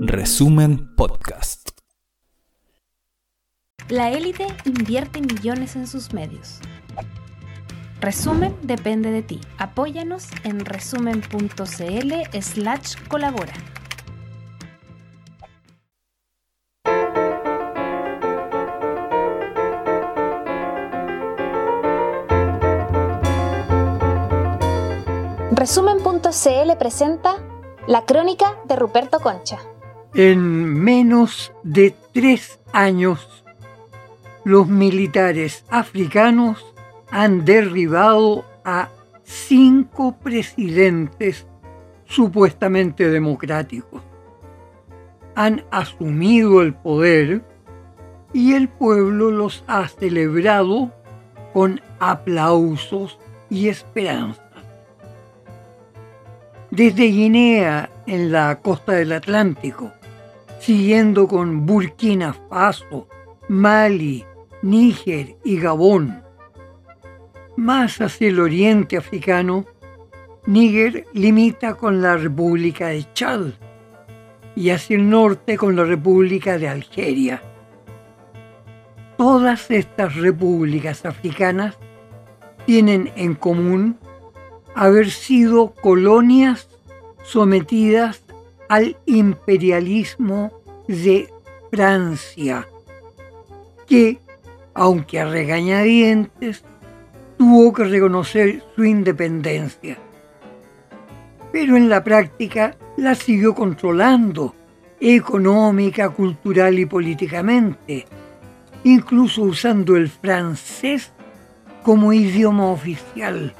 Resumen Podcast. La élite invierte millones en sus medios. Resumen depende de ti. Apóyanos en resumen.cl slash colabora. Resumen.cl presenta La crónica de Ruperto Concha. En menos de tres años, los militares africanos han derribado a cinco presidentes supuestamente democráticos. Han asumido el poder y el pueblo los ha celebrado con aplausos y esperanzas. Desde Guinea, en la costa del Atlántico, siguiendo con Burkina Faso, Mali, Níger y Gabón. Más hacia el oriente africano, Níger limita con la República de Chad y hacia el norte con la República de Algeria. Todas estas repúblicas africanas tienen en común haber sido colonias sometidas al imperialismo de Francia, que, aunque a regañadientes, tuvo que reconocer su independencia. Pero en la práctica la siguió controlando económica, cultural y políticamente, incluso usando el francés como idioma oficial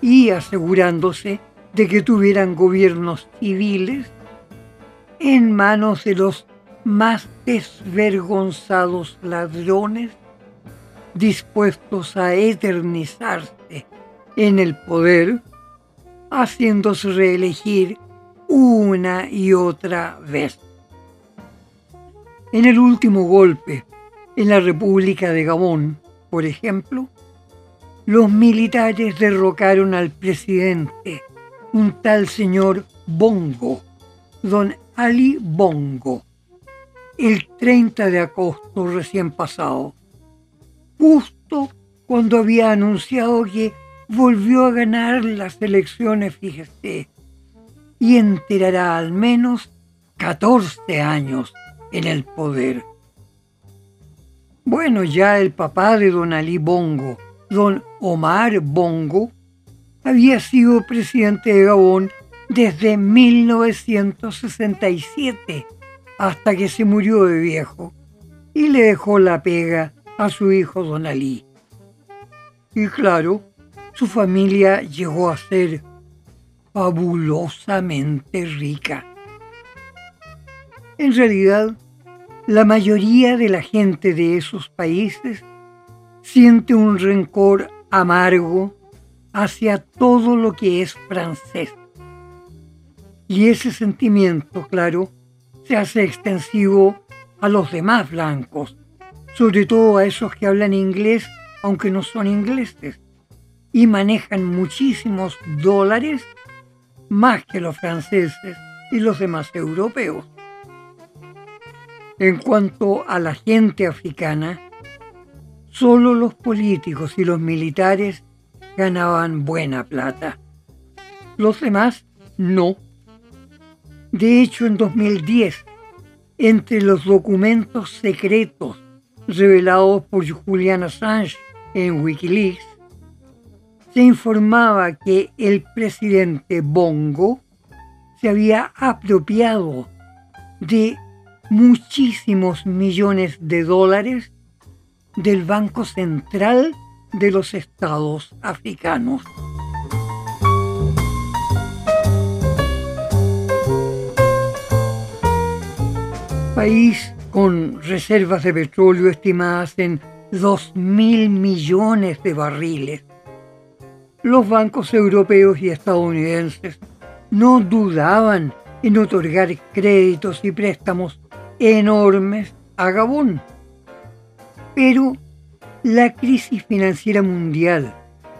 y asegurándose de que tuvieran gobiernos civiles en manos de los más desvergonzados ladrones dispuestos a eternizarse en el poder, haciéndose reelegir una y otra vez. En el último golpe, en la República de Gabón, por ejemplo, los militares derrocaron al presidente, un tal señor Bongo, don Ali Bongo, el 30 de agosto recién pasado, justo cuando había anunciado que volvió a ganar las elecciones, fíjese, y enterará al menos 14 años en el poder. Bueno, ya el papá de don Ali Bongo, don Omar Bongo, había sido presidente de Gabón desde 1967 hasta que se murió de viejo y le dejó la pega a su hijo Don Ali. Y claro, su familia llegó a ser fabulosamente rica. En realidad, la mayoría de la gente de esos países siente un rencor amargo hacia todo lo que es francés. Y ese sentimiento, claro, se hace extensivo a los demás blancos, sobre todo a esos que hablan inglés, aunque no son ingleses, y manejan muchísimos dólares más que los franceses y los demás europeos. En cuanto a la gente africana, Solo los políticos y los militares ganaban buena plata. Los demás no. De hecho, en 2010, entre los documentos secretos revelados por Julian Assange en Wikileaks, se informaba que el presidente Bongo se había apropiado de muchísimos millones de dólares del Banco Central de los Estados Africanos. País con reservas de petróleo estimadas en 2 mil millones de barriles. Los bancos europeos y estadounidenses no dudaban en otorgar créditos y préstamos enormes a Gabón pero la crisis financiera mundial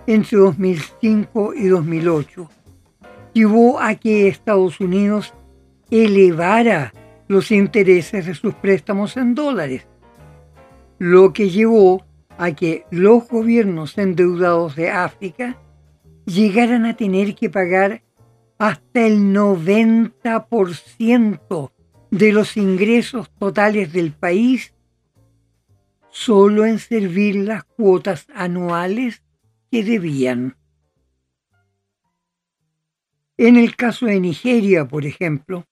entre 2005 y 2008 llevó a que Estados Unidos elevara los intereses de sus préstamos en dólares, lo que llevó a que los gobiernos endeudados de África llegaran a tener que pagar hasta el 90% de los ingresos totales del país solo en servir las cuotas anuales que debían. En el caso de Nigeria, por ejemplo,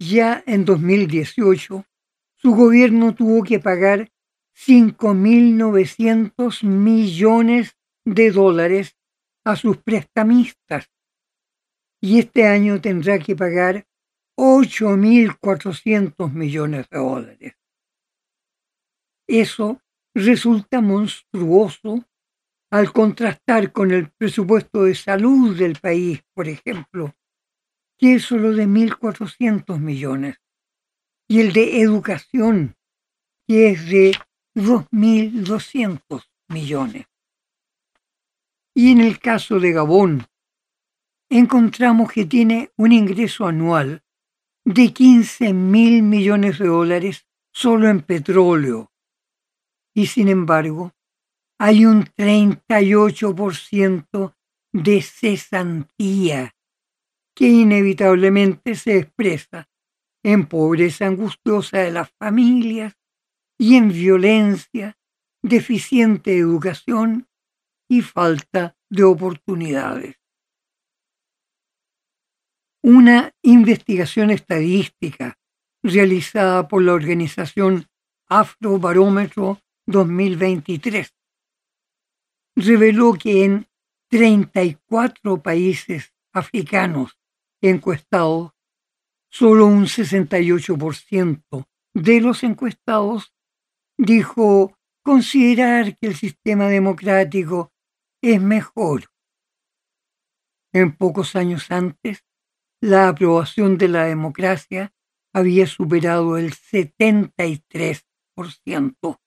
ya en 2018, su gobierno tuvo que pagar 5.900 millones de dólares a sus prestamistas y este año tendrá que pagar 8.400 millones de dólares. Eso resulta monstruoso al contrastar con el presupuesto de salud del país, por ejemplo, que es solo de 1.400 millones, y el de educación, que es de 2.200 millones. Y en el caso de Gabón, encontramos que tiene un ingreso anual de 15 mil millones de dólares solo en petróleo. Y sin embargo, hay un 38% de cesantía que inevitablemente se expresa en pobreza angustiosa de las familias y en violencia, deficiente educación y falta de oportunidades. Una investigación estadística realizada por la organización Afrobarómetro 2023 reveló que en 34 países africanos encuestados, solo un 68% de los encuestados dijo considerar que el sistema democrático es mejor. En pocos años antes, la aprobación de la democracia había superado el 73%.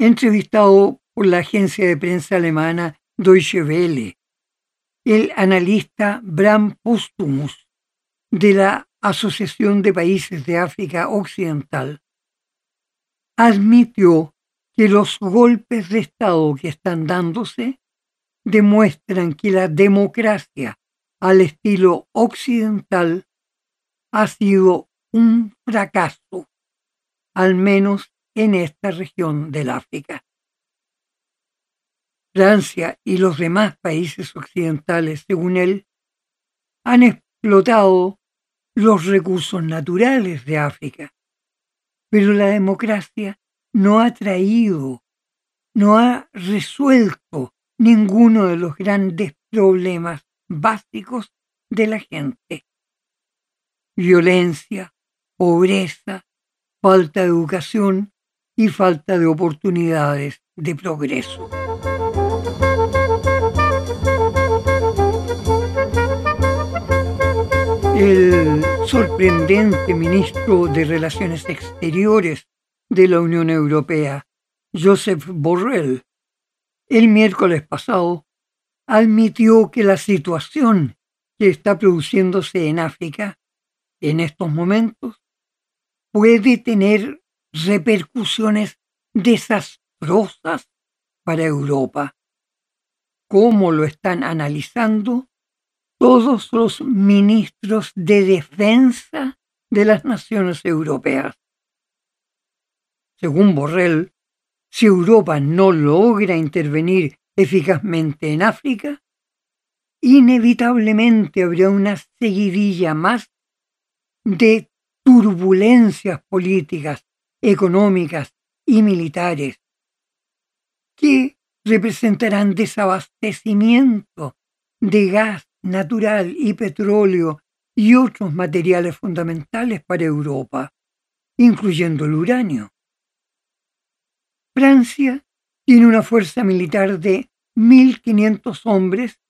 Entrevistado por la agencia de prensa alemana Deutsche Welle, el analista Bram Postumus de la Asociación de Países de África Occidental admitió que los golpes de Estado que están dándose demuestran que la democracia al estilo occidental ha sido un fracaso, al menos en esta región del África. Francia y los demás países occidentales, según él, han explotado los recursos naturales de África, pero la democracia no ha traído, no ha resuelto ninguno de los grandes problemas básicos de la gente. Violencia, pobreza, falta de educación y falta de oportunidades de progreso. El sorprendente ministro de Relaciones Exteriores de la Unión Europea, Joseph Borrell, el miércoles pasado admitió que la situación que está produciéndose en África en estos momentos puede tener repercusiones desastrosas para Europa, como lo están analizando todos los ministros de defensa de las naciones europeas. Según Borrell, si Europa no logra intervenir eficazmente en África, inevitablemente habrá una seguidilla más de turbulencias políticas, económicas y militares que representarán desabastecimiento de gas natural y petróleo y otros materiales fundamentales para Europa, incluyendo el uranio. Francia tiene una fuerza militar de 1.500 hombres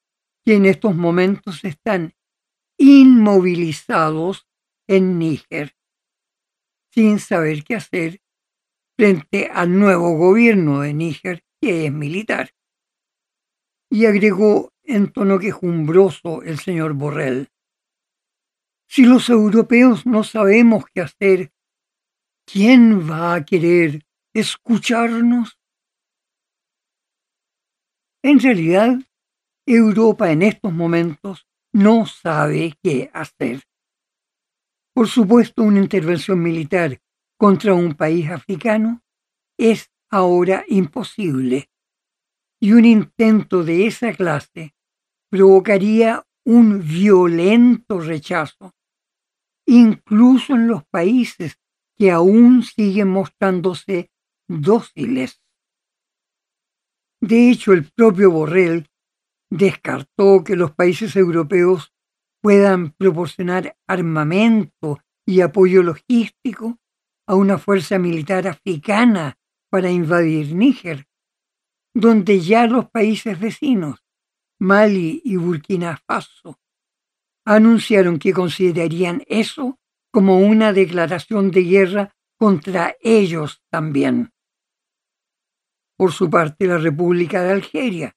que en estos momentos están inmovilizados en Níger, sin saber qué hacer frente al nuevo gobierno de Níger, que es militar. Y agregó en tono quejumbroso el señor Borrell. Si los europeos no sabemos qué hacer, ¿quién va a querer escucharnos? En realidad, Europa en estos momentos no sabe qué hacer. Por supuesto, una intervención militar contra un país africano es ahora imposible y un intento de esa clase provocaría un violento rechazo, incluso en los países que aún siguen mostrándose dóciles. De hecho, el propio Borrell descartó que los países europeos puedan proporcionar armamento y apoyo logístico a una fuerza militar africana para invadir Níger, donde ya los países vecinos, Mali y Burkina Faso, anunciaron que considerarían eso como una declaración de guerra contra ellos también. Por su parte, la República de Algeria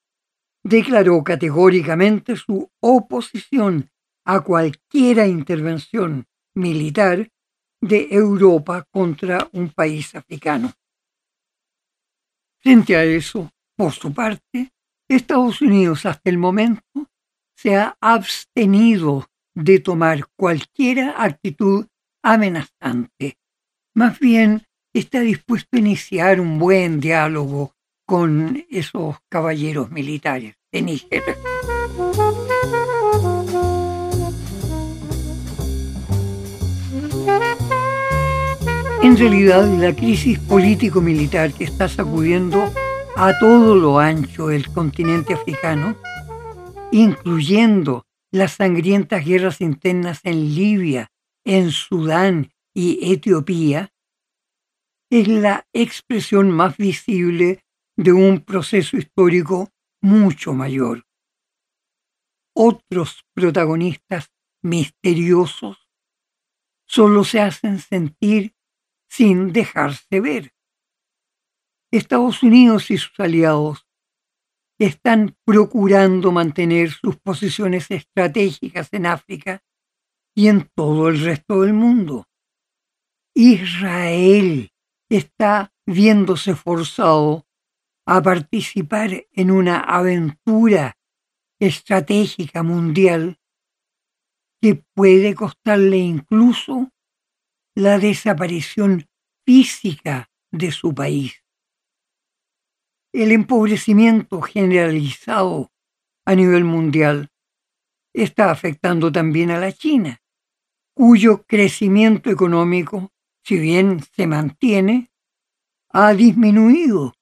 declaró categóricamente su oposición a cualquiera intervención militar de Europa contra un país africano. Frente a eso, por su parte, Estados Unidos hasta el momento se ha abstenido de tomar cualquier actitud amenazante. Más bien está dispuesto a iniciar un buen diálogo con esos caballeros militares de Níger. En realidad, la crisis político-militar que está sacudiendo a todo lo ancho del continente africano, incluyendo las sangrientas guerras internas en Libia, en Sudán y Etiopía, es la expresión más visible de un proceso histórico mucho mayor. Otros protagonistas misteriosos solo se hacen sentir sin dejarse ver. Estados Unidos y sus aliados están procurando mantener sus posiciones estratégicas en África y en todo el resto del mundo. Israel está viéndose forzado a participar en una aventura estratégica mundial que puede costarle incluso la desaparición física de su país. El empobrecimiento generalizado a nivel mundial está afectando también a la China, cuyo crecimiento económico, si bien se mantiene, ha disminuido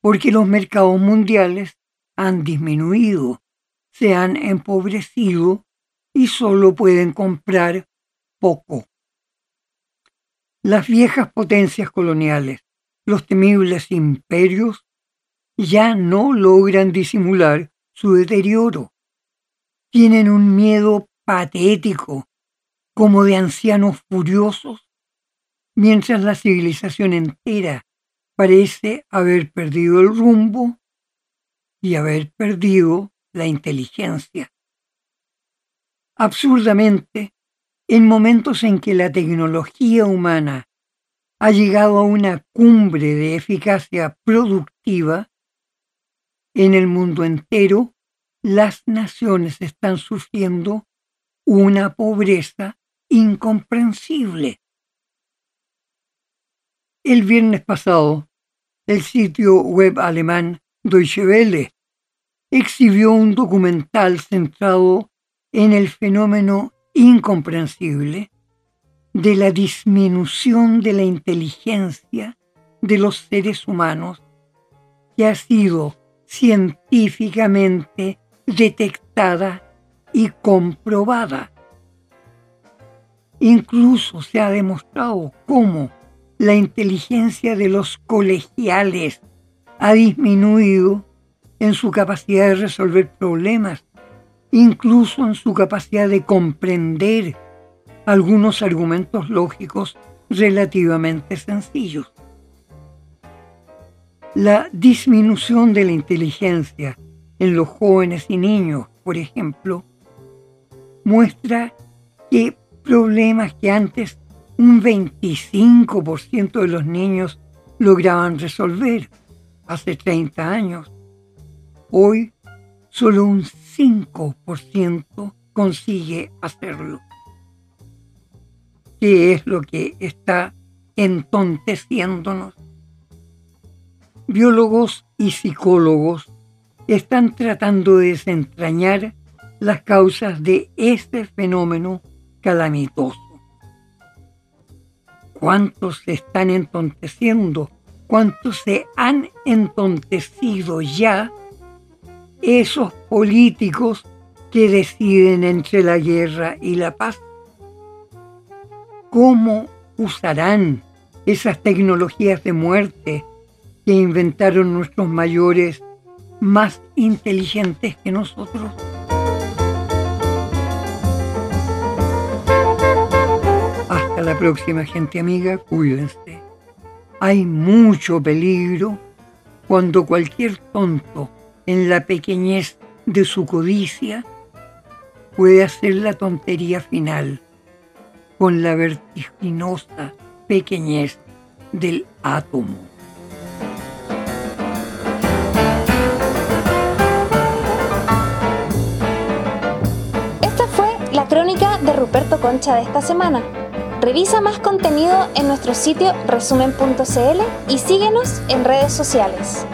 porque los mercados mundiales han disminuido, se han empobrecido y solo pueden comprar poco. Las viejas potencias coloniales, los temibles imperios, ya no logran disimular su deterioro. Tienen un miedo patético, como de ancianos furiosos, mientras la civilización entera parece haber perdido el rumbo y haber perdido la inteligencia. Absurdamente, en momentos en que la tecnología humana ha llegado a una cumbre de eficacia productiva, en el mundo entero las naciones están sufriendo una pobreza incomprensible. El viernes pasado, el sitio web alemán Deutsche Welle exhibió un documental centrado en el fenómeno incomprensible de la disminución de la inteligencia de los seres humanos que ha sido científicamente detectada y comprobada. Incluso se ha demostrado cómo la inteligencia de los colegiales ha disminuido en su capacidad de resolver problemas incluso en su capacidad de comprender algunos argumentos lógicos relativamente sencillos. La disminución de la inteligencia en los jóvenes y niños, por ejemplo, muestra que problemas que antes un 25% de los niños lograban resolver hace 30 años, hoy solo un 5% consigue hacerlo. ¿Qué es lo que está entonteciéndonos? Biólogos y psicólogos están tratando de desentrañar las causas de este fenómeno calamitoso. ¿Cuántos se están entonteciendo? ¿Cuántos se han entontecido ya esos políticos que deciden entre la guerra y la paz? ¿Cómo usarán esas tecnologías de muerte que inventaron nuestros mayores más inteligentes que nosotros? Hasta la próxima gente amiga, cuídense. Hay mucho peligro cuando cualquier tonto en la pequeñez de su codicia puede hacer la tontería final con la vertiginosa pequeñez del átomo. Esta fue la crónica de Ruperto Concha de esta semana. Revisa más contenido en nuestro sitio resumen.cl y síguenos en redes sociales.